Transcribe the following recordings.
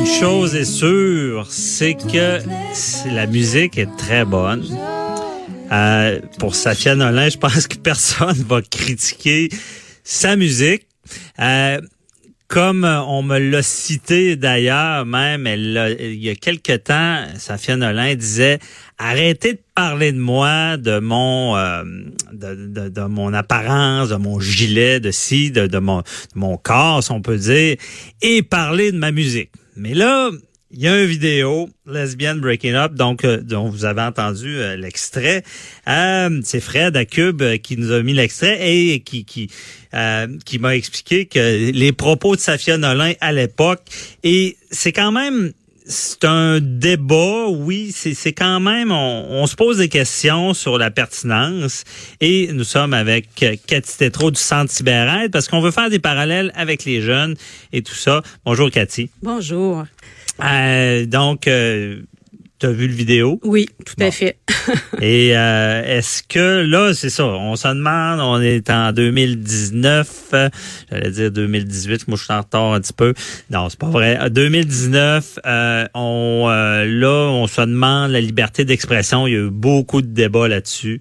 une chose est sûre, c'est que la musique est très bonne. Euh, pour Safia Nolin, je pense que personne va critiquer sa musique. Euh, comme on me l'a cité d'ailleurs, même il y a quelque temps, Safia Nolin disait arrêtez de parler de moi, de mon euh, de, mon apparence, de mon gilet, de ci, de, mon, corps, si on peut dire, et parler de ma musique. Mais là, il y a une vidéo, Lesbian Breaking Up, donc euh, dont vous avez entendu euh, l'extrait. Euh, c'est Fred à Cube qui nous a mis l'extrait et qui qui qui m'a expliqué que les propos de Safia Nolin à l'époque et c'est quand même c'est un débat, oui, c'est quand même, on, on, se pose des questions sur la pertinence et nous sommes avec Cathy Tétrault du Centre Cyber parce qu'on veut faire des parallèles avec les jeunes et tout ça. Bonjour Cathy. Bonjour. Euh, donc, euh, tu as vu le vidéo? Oui, tout à fait. Et euh, est-ce que là, c'est ça, on se demande, on est en 2019, j'allais dire 2018, moi je suis en retard un petit peu. Non, c'est pas vrai. 2019, on là, on se demande la liberté d'expression. Il y a eu beaucoup de débats là-dessus.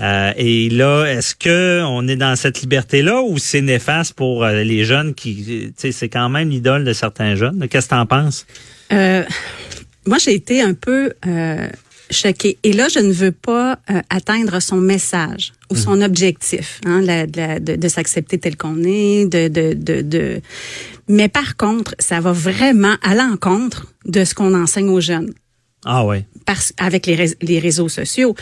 Euh, et là, est-ce que on est dans cette liberté-là ou c'est néfaste pour euh, les jeunes qui, tu sais, c'est quand même l'idole de certains jeunes? Qu'est-ce que tu en penses? Euh, moi, j'ai été un peu euh, choquée. Et là, je ne veux pas atteindre son message ou son mhm. objectif, hein, de, de s'accepter tel qu'on est, de, de, de, de, Mais par contre, ça va vraiment à l'encontre de ce qu'on enseigne aux jeunes. Ah ouais. Parce, avec les, les réseaux sociaux.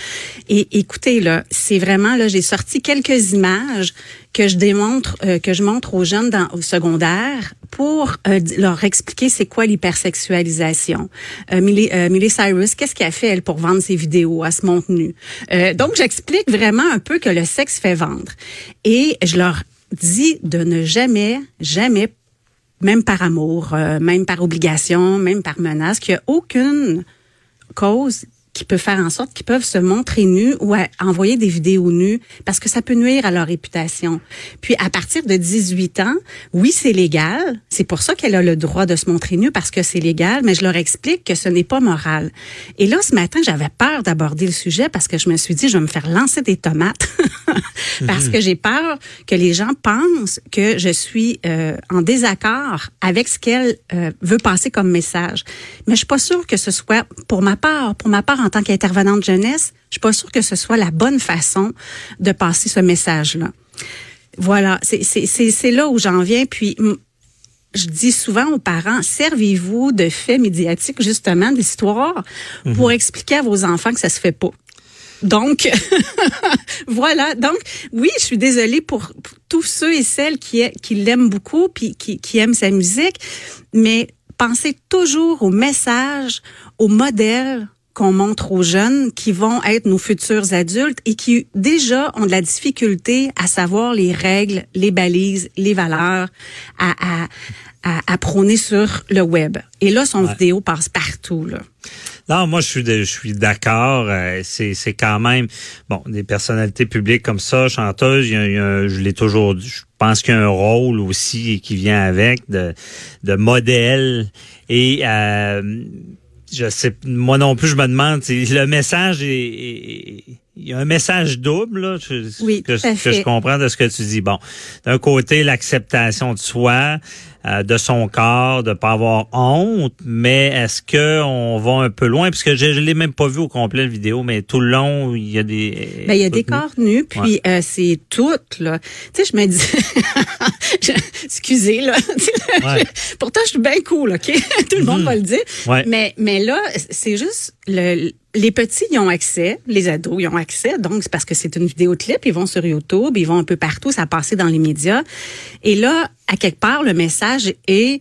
Et écoutez là, c'est vraiment là, j'ai sorti quelques images que je démontre, euh, que je montre aux jeunes dans, au secondaire pour euh, leur expliquer c'est quoi l'hypersexualisation. Euh, Millie, euh, Cyrus, qu'est-ce qu'elle fait elle pour vendre ses vidéos, à se montre nue. donc j'explique vraiment un peu que le sexe fait vendre. Et je leur dis de ne jamais, jamais même par amour, même par obligation, même par menace, qu'il n'y a aucune cause qui peut faire en sorte qu'ils peuvent se montrer nus ou envoyer des vidéos nues parce que ça peut nuire à leur réputation. Puis à partir de 18 ans, oui, c'est légal. C'est pour ça qu'elle a le droit de se montrer nue parce que c'est légal, mais je leur explique que ce n'est pas moral. Et là, ce matin, j'avais peur d'aborder le sujet parce que je me suis dit, je vais me faire lancer des tomates parce que j'ai peur que les gens pensent que je suis euh, en désaccord avec ce qu'elle euh, veut passer comme message. Mais je suis pas sûre que ce soit pour ma part, pour ma part en tant qu'intervenante jeunesse, je suis pas sûre que ce soit la bonne façon de passer ce message-là. Voilà, c'est là où j'en viens. Puis je dis souvent aux parents, servez-vous de faits médiatiques, justement, d'histoires, mhm. pour expliquer à vos enfants que ça se fait pas. Donc, voilà. Donc, oui, je suis désolée pour, tous ceux et celles qui, qui l'aiment beaucoup puis qui, qui aiment sa musique, mais pensez toujours au message, au modèle qu'on montre aux jeunes qui vont être nos futurs adultes et qui déjà ont de la difficulté à savoir les règles, les balises, les valeurs à, à, à, prôner sur le web. Et là, son vidéo passe partout. Là. Non, moi je suis je suis d'accord. Euh, c'est c'est quand même bon des personnalités publiques comme ça, chanteuses. Il y a, je l'ai toujours. Je pense qu'il y a un rôle aussi qui vient avec de de modèle et euh, je sais, moi non plus, je me demande, le message est, il y a un message double là, oui, que, que je comprends de ce que tu dis. Bon, d'un côté l'acceptation de soi, euh, de son corps, de pas avoir honte, mais est-ce que on va un peu loin? Puisque je, je l'ai même pas vu au complet la vidéo, mais tout le long il y a des ben, il y a des corps nus puis euh, c'est tout là. Tu sais je me dis excusez là. Pourtant je suis bien cool, OK? Tout le monde mhm. va le dire. Mais mais là c'est juste le les petits y ont accès, les ados y ont accès, donc c'est parce que c'est une vidéo clip, ils vont sur YouTube, ils vont un peu partout, ça a passé dans les médias. Et là, à quelque part, le message est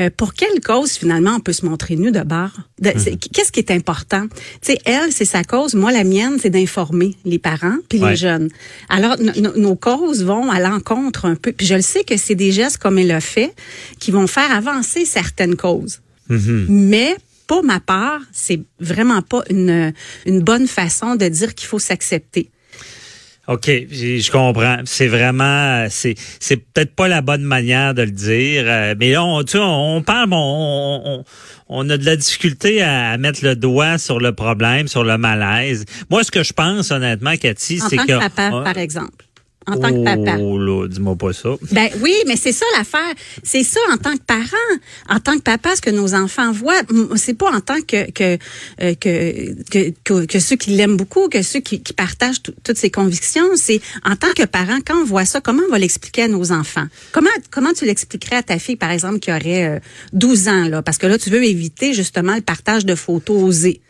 euh, pour quelle cause finalement on peut se montrer nu de bord? Mhm. Qu'est-ce qui est important? Tu sais, elle, c'est sa cause. Moi, la mienne, c'est d'informer les parents puis les jeunes. Alors, nos causes vont à l'encontre un peu. Puis je le sais que c'est des gestes comme elle a fait qui vont faire avancer certaines causes. Mhm. Mais pour ma part, c'est vraiment pas une, une bonne façon de dire qu'il faut s'accepter. OK, je comprends. C'est vraiment, c'est, c'est peut-être pas la bonne manière de le dire, euh, mais là, on, tu on, parle, on, on, on, a de la difficulté à, mettre le doigt sur le problème, sur le malaise. Moi, ce que je pense, honnêtement, Cathy, c'est que... papa, par exemple en tant que papa. Oh là, dis-moi pas ça. Ben oui, mais c'est ça l'affaire. C'est ça en tant que parent, en tant que papa, ce que nos enfants voient. C'est pas en tant que que, euh, que, que, que, ceux qui l'aiment beaucoup, que ceux qui, qui partagent toutes ses convictions. C'est en tant que parent, quand on voit ça, comment on va l'expliquer à nos enfants? Comment comment tu l'expliquerais à ta fille, par exemple, qui aurait 12 euh, ans, là? Parce que là, tu veux éviter justement le partage de photos osées.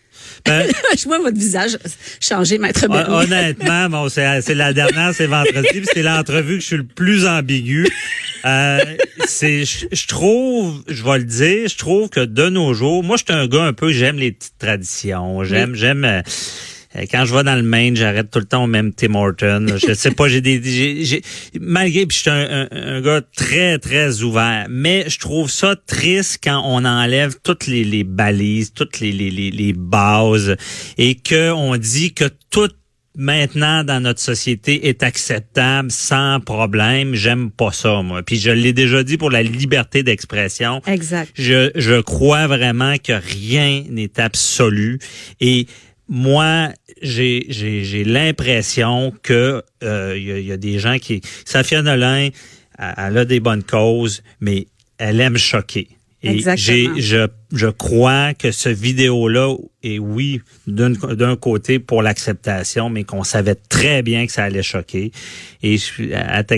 Ben, je vois votre visage changer, maître Bernier. Honnêtement, bon, c'est la dernière, c'est vendredi, c'est l'entrevue que je suis le plus ambigu. Euh, c'est, je, trouve, je vais le dire, je trouve que de nos jours, moi, je suis un gars un peu, j'aime les petites traditions, j'aime, j'aime. Euh, quand je vais dans le Maine, j'arrête tout le temps au même Tim Horton. Je sais pas, j'ai des, j'ai, malgré, puis je suis un, un, gars très très ouvert, mais je trouve ça triste quand on enlève toutes les, les balises, toutes les, les, les, les bases, et que on dit que tout maintenant dans notre société est acceptable sans problème. J'aime pas ça, moi. Puis je l'ai déjà dit pour la liberté d'expression. Exact. Je, je crois vraiment que rien n'est absolu et moi, j'ai, j'ai, j'ai l'impression que il euh, y, a, des gens qui... Safia Nolin, elle, a des bonnes causes, mais elle aime choquer. Et je, je crois que ce vidéo-là est, oui, d'un, côté pour l'acceptation, mais qu'on savait très bien que ça allait choquer. Et je,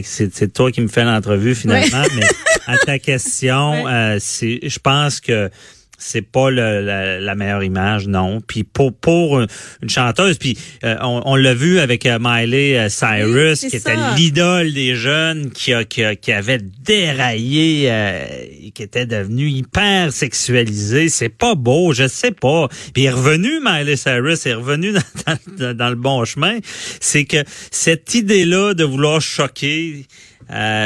c'est, c'est toi qui me fais l'entrevue finalement, mais à ta question, euh, c'est, je pense que c'est pas le, la, meilleure image, non. Puis pour pour une chanteuse, puis euh, on, l'a vu avec euh, Miley euh, Cyrus, qui était l'idole des jeunes, qui a, qui, qui avait déraillé, qui était devenu hyper sexualisé. C'est pas beau, je sais pas. Puis il est revenu, Miley Cyrus, est revenu dans, dans, le bon chemin. C'est que cette idée-là de vouloir choquer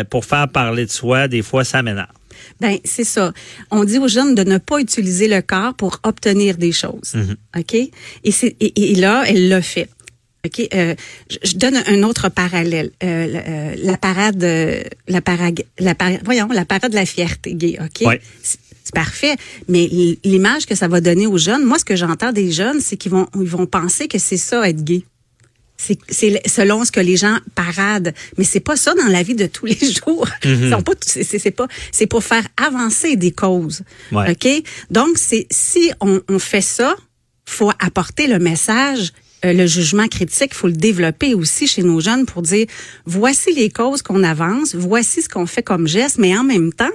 pour faire parler de soi, des fois, ça m'énerve. Ben c'est ça. On dit aux jeunes de ne pas utiliser le corps pour obtenir des choses. Mhm. OK? Et c'est et, là elle l'a fait. OK, euh, je, donne un autre parallèle. Euh, euh la parade la parade la voyons, la parade de la fierté gay, OK? C'est parfait, mais l'image que ça va donner aux jeunes, moi ce que j'entends des jeunes, c'est qu'ils vont ils vont penser que c'est ça être gay c'est selon ce que les gens paradent, mais c'est pas ça dans la vie de tous les jours. Mm pas c'est pas c'est pour faire avancer des causes. OK? Donc c'est si on, on fait ça, faut apporter le message euh, le jugement critique, faut le développer aussi chez nos jeunes pour dire voici les causes qu'on avance, voici ce qu'on fait comme geste, mais en même temps,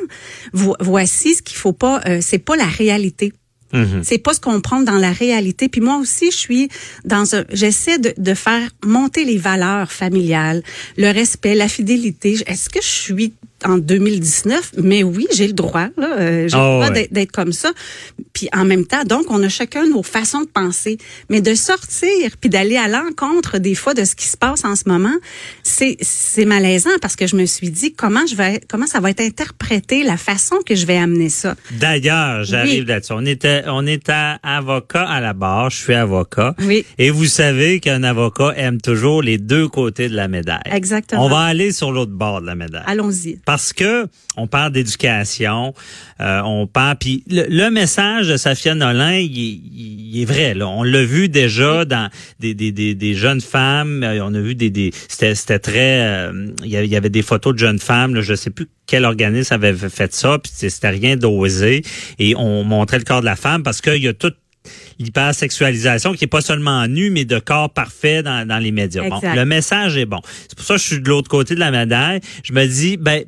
voici ce qu'il faut pas. Euh, c'est pas la réalité. Mm-hmm. C'est pas ce qu'on prend dans la réalité. Puis moi aussi, je suis dans un, j'essaie de, de faire monter les valeurs familiales, le respect, la fidélité. Est-ce que je suis en 2019, mais oui, j'ai le droit, là, euh, j'ai le ah droit d'être comme ça. Puis en même temps, donc, on a chacun nos façons de penser, mais de sortir puis d'aller à l'encontre des fois de ce qui se passe en ce moment, c'est c'est malaisant parce que je me suis dit comment je vais comment ça va être interprété la façon que je vais amener ça? D'ailleurs, j'arrive là-dessus. On était on est à avocat à la barre, je suis avocat. Oui. Et vous savez qu'un avocat aime toujours les deux côtés de la médaille. Exactement. On va aller sur l'autre bord de la médaille. Allons-y parce que on parle d'éducation, euh, on parle puis le, message de Safia Nolin, il, est vrai là. On l'a vu déjà dans des, des, des, des, jeunes femmes. Euh, on a vu des, des c'était c'était très, euh, il y avait des photos de jeunes femmes. Là, je sais plus quel organisme avait fait ça, puis c'était rien d'osé. Et on montrait le corps de la femme parce qu'il y a tout l'hypersexualisation qui est pas seulement nu mais de corps parfait dans, dans les médias. Bon, le message est bon. C'est pour ça que je suis de l'autre côté de la médaille. Je me dis ben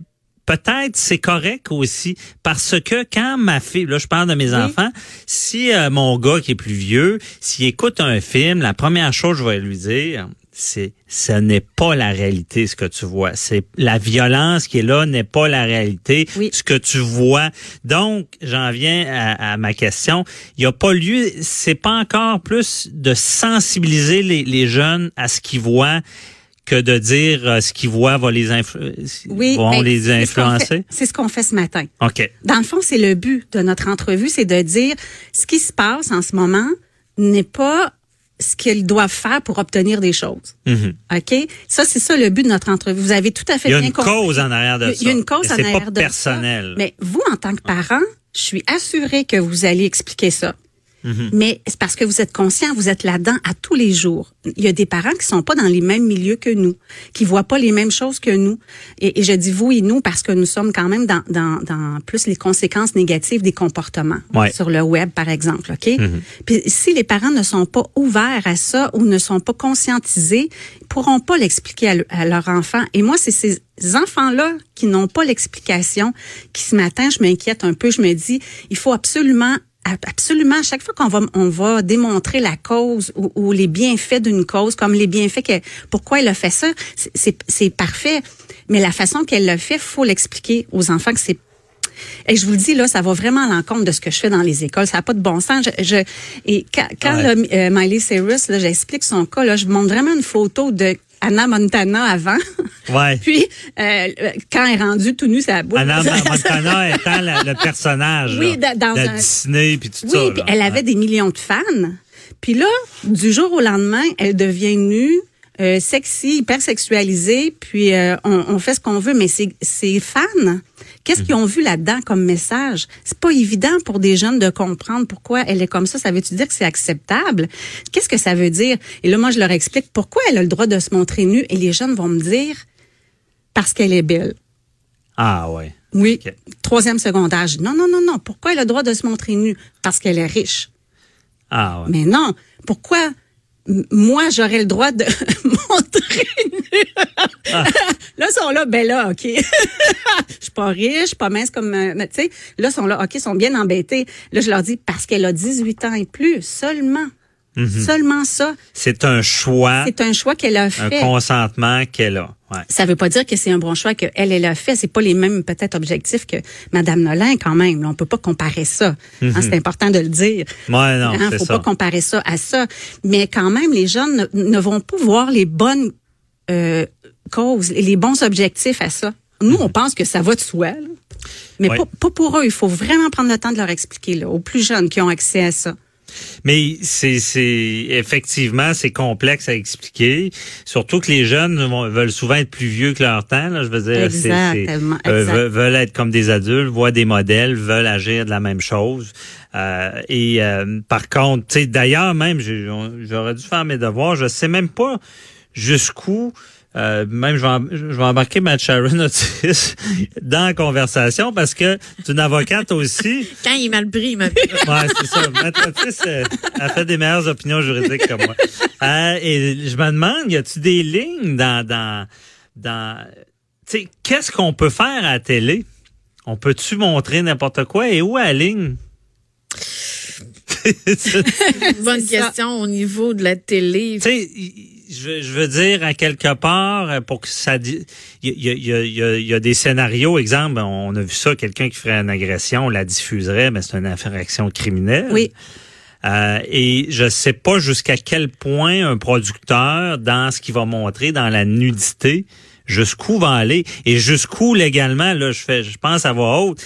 peut-être c'est correct aussi parce que quand ma fille, là je parle de mes enfants, si euh, mon gars qui est plus vieux, s'il écoute un film, la première chose que je vais lui dire, c'est ce n'est pas la réalité ce que tu vois. C'est la violence qui est là n'est pas la réalité ce que tu vois. Donc j'en viens à, ma question. Il n'y a pas lieu, c'est pas encore plus de sensibiliser les, les jeunes à ce qu'ils voient que de dire euh, ce qu'ils voient va les, oui, vont ben, les influencer? C'est ce qu'on fait, ce matin. OK. Dans le fond, c'est le but de notre entrevue, c'est de dire ce qui se passe en ce moment n'est pas ce qu'ils doivent faire pour obtenir des choses. Mhm. OK? Ça, c'est ça le but de notre entrevue. Vous avez tout à fait Il y a bien une compris. cause en arrière de ça. Il y a une cause en arrière pas de personnel. ça. Mais vous, en tant que parent, je suis assurée que vous allez expliquer ça. Mhm. Mais c'est parce que vous êtes conscient, vous êtes là-dedans à tous les jours. Il y a des parents qui sont pas dans les mêmes milieux que nous, qui voient pas les mêmes choses que nous. Et, et je dis vous et nous parce que nous sommes quand même dans, dans, dans plus les conséquences négatives des comportements Ouais. sur le web, par exemple. Ok? Mhm. Puis si les parents ne sont pas ouverts à ça ou ne sont pas conscientisés, ils pourront pas l'expliquer à, le- à leur enfant. Et moi, c'est ces enfants-là qui n'ont pas l'explication qui ce matin, je m'inquiète un peu. Je me dis, il faut absolument absolument, à chaque fois qu'on va, on va démontrer la cause ou, ou les bienfaits d'une cause, comme les bienfaits que, pourquoi elle a fait ça, c'est- parfait. Mais la façon qu'elle l'a fait, faut l'expliquer aux enfants que c'est et je vous le dis, là, ça va vraiment à l'encontre de ce que je fais dans les écoles. Ça n'a pas de bon sens. Je, je- et quand, quand Ouais. là, euh, Miley Cyrus, là, j'explique son cas, là, je montre vraiment une photo de Anna Montana avant. Ouais. Puis, euh, quand elle est rendue tout nue, ça boule. Anna Montana étant la- le personnage Oui, là, dans de un- Disney puis tout Oui, ça. puis là. elle avait Ouais. des millions de fans. Puis là, du jour au lendemain, elle devient nue, euh, sexy, hyper sexualisée, puis euh, on, on fait ce qu'on veut, mais ces ces fans, qu'est-ce qu'ils ont vu là-dedans comme message? C'est pas évident pour des jeunes de comprendre pourquoi elle est comme ça. Ça veut-tu dire que c'est acceptable? Qu'est-ce que ça veut dire? Et là, moi, je leur explique pourquoi elle a le droit de se montrer nue, et les jeunes vont me dire parce qu'elle est belle. Ah ouais. Oui. Troisième secondaire. Non, non, non, non. Pourquoi elle a le droit de se montrer nue? Parce qu'elle est riche. Ah ouais. Mais non. Pourquoi moi, j'aurais le droit de montrer? Ah. là, ils sont là, ben là, OK. Je suis pas riche, pas mince comme, euh, tu sais, là, ils sont là, OK, ils sont bien embêtés. Là, je leur dis, parce qu'elle a 18 ans et plus, seulement. Mhm. Seulement ça. C'est un choix, C'est un choix qu'elle a un fait. consentement qu'elle a. Ouais. Ça veut pas dire que c'est un bon choix qu'elle, elle a fait. C'est pas les mêmes, peut-être, objectifs que Madame Nolin, quand même. On peut pas comparer ça. Hein, c'est important de le dire. Ouais, non, Hein, faut ça. pas comparer ça à ça. Mais quand même, les jeunes ne, ne vont pas voir les bonnes euh, causes, les bons objectifs à ça. Nous, on pense que ça va de soi. là. Mais pas, pas pour eux. Il faut vraiment prendre le temps de leur expliquer, là, aux plus jeunes qui ont accès à ça. Mais c'est c'est effectivement c'est complexe à expliquer. Surtout que les jeunes vont- veulent souvent être plus vieux que leur temps. Là, je veux dire, Exactement, euh, veulent, veulent être comme des adultes, voient des modèles, veulent agir de la même chose. Euh, et euh, par contre, tu sais, d'ailleurs même, j'aurais dû faire mes devoirs. Je sais même pas jusqu'où. Euh, même je vais, je vais embarquer Matt Sharon Otis dans la conversation parce que c'est une avocate aussi. Quand il est mal pris, il m'a Ouais, c'est ça. Maître Otis euh, a fait des meilleures opinions juridiques que moi. Euh, et je me demande, y a-tu des lignes dans dans dans tu sais, qu'est-ce qu'on peut faire à la télé? On peut-tu montrer n'importe quoi? Et où à la ligne Bonne ça. question au niveau de la télé. Tu sais, je, veux- je veux dire, à quelque part, euh, pour que ça... Il y y, y, y a des scénarios, exemple, on a vu ça, quelqu'un qui ferait une agression, on la diffuserait, mais c'est une infraction criminelle. Oui. Euh, et je sais pas jusqu'à quel point un producteur, dans ce qu'il va montrer, dans la nudité, jusqu'où va aller et jusqu'où légalement, là, je fais, je pense à voix haute,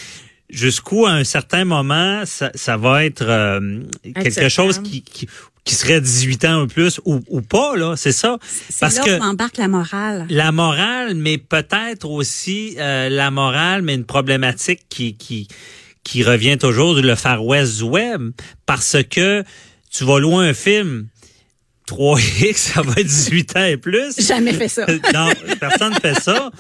jusqu'où à un certain moment, ça, ça va être euh, quelque chose qui, qui, qui serait 18 ans ou plus ou, ou pas, là, c'est ça. Parce là que où embarque la morale. la morale, mais peut-être aussi euh, la morale, mais une problématique qui, qui, qui revient toujours le Far West du web, parce que tu vas loin un film, 3X, ça va être 18 ans et plus. Jamais fait ça. non, personne ne fait ça.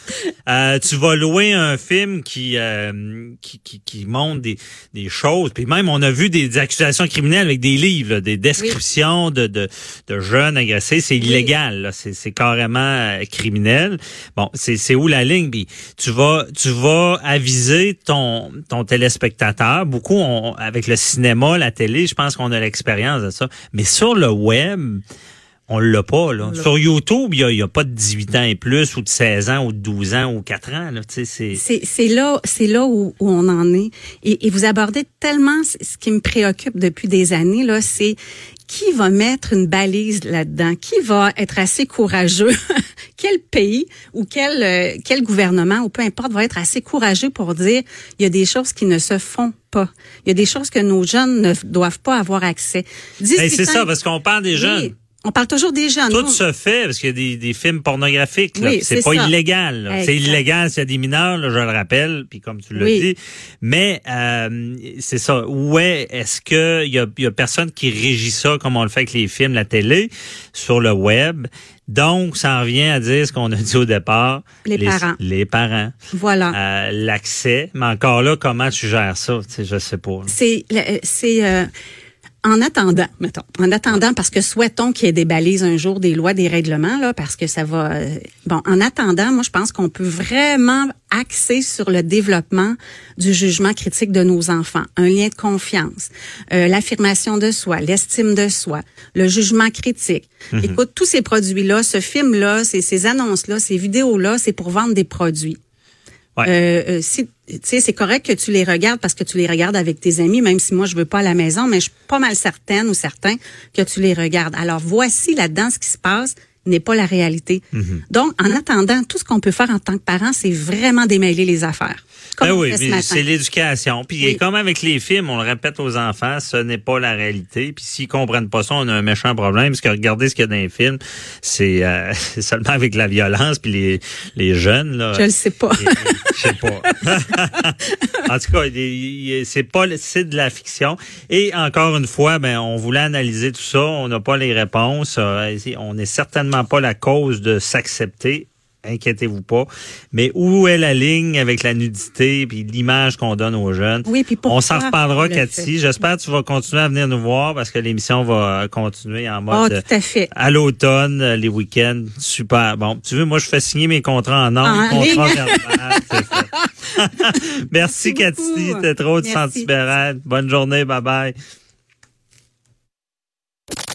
Euh, tu vas louer un film qui, euh, qui, qui, qui montre des, des choses. Puis même, on a vu des, des accusations criminelles avec des livres, là, des descriptions de, de, de jeunes agressés. C'est illégal. là. C'est, c'est carrément euh, criminel. Bon, c'est, c'est où la ligne? Puis tu vas, tu vas aviser ton, ton téléspectateur. Beaucoup, on- avec le cinéma, la télé, je pense qu'on a l'expérience de ça. Mais sur le web, on l'a pas, là. Sur YouTube, il y a, a pas de 18 ans et plus, ou de 16 ans, ou de 12 ans, ou 4 ans, là. Tu sais, c'est... C'est c'est là, c'est là où, où on en est. Et, et vous abordez tellement ce qui me préoccupe depuis des années là, c'est qui va mettre une balise là-dedans, qui va être assez courageux, quel pays ou quel euh, quel gouvernement ou peu importe va être assez courageux pour dire il y a des choses qui ne se font pas, il y a des choses que nos jeunes ne doivent pas avoir accès. 18 Hey, c'est ça, parce qu'on parle des jeunes. On parle toujours des jeunes. Tout se fait parce qu'il y a des, des films pornographiques. là, Oui, puis c'est pas ça. illégal. C'est illégal s'il y a des mineurs, là, je le rappelle, puis comme tu l'as Oui. dit. Mais euh, c'est ça. Où est est-ce que il y a, il y a personne qui régit ça comme on le fait avec les films, la télé, sur le web? Donc, ça en revient à dire ce qu'on a dit au départ. Les parents. Les parents. Voilà. Euh, L'accès. Mais encore là, comment tu gères ça? Je sais pas. c'est euh, en attendant, mettons, en attendant parce que souhaitons qu'il y ait des balises un jour, des lois, des règlements là, parce que ça va. euh, bon, en attendant, moi je pense qu'on peut vraiment axer sur le développement du jugement critique de nos enfants, un lien de confiance, euh, l'affirmation de soi, l'estime de soi, le jugement critique. Écoute, tous ces produits là, ce film là, ces, ces annonces là, ces vidéos là, c'est pour vendre des produits. Ouais. Euh, euh, si, c'est correct que tu les regardes parce que tu les regardes avec tes amis, même si moi je veux pas à la maison, mais je suis pas mal certaine ou certain que tu les regardes. Alors voici là-dedans ce qui se passe n'est pas la réalité. Mhm. Donc, en attendant, tout ce qu'on peut faire en tant que parent, c'est vraiment démêler les affaires. Comme Ben oui, c'est l'éducation. Puis Oui. comme avec les films, on le répète aux enfants, ce n'est pas la réalité. Puis s'ils comprennent pas ça, on a un méchant problème. Parce que regardez ce qu'il y a dans les films, c'est euh, seulement avec la violence puis les, les jeunes là. Je le sais pas. Et- Je sais pas. en tout cas, c'est pas c'est de la fiction. Et encore une fois, ben on voulait analyser tout ça. On n'a pas les réponses. Euh, On n'est certainement pas la cause de s'accepter. Inquiétez-vous pas. Mais où est la ligne avec la nudité puis l'image qu'on donne aux jeunes? Oui, puis On s'en reparlera, Cathy. J'espère que tu vas continuer à venir nous voir parce que l'émission va continuer en Oh, mode euh, tout à fait. à l'automne, euh, les week-ends. Super. Bon, tu veux, moi, je fais signer mes contrats en ordre, En contrat ligne. verbal, c'est fait. Merci, Merci Cathy. T'es trop de sentibérale. Bonne journée. Bye bye.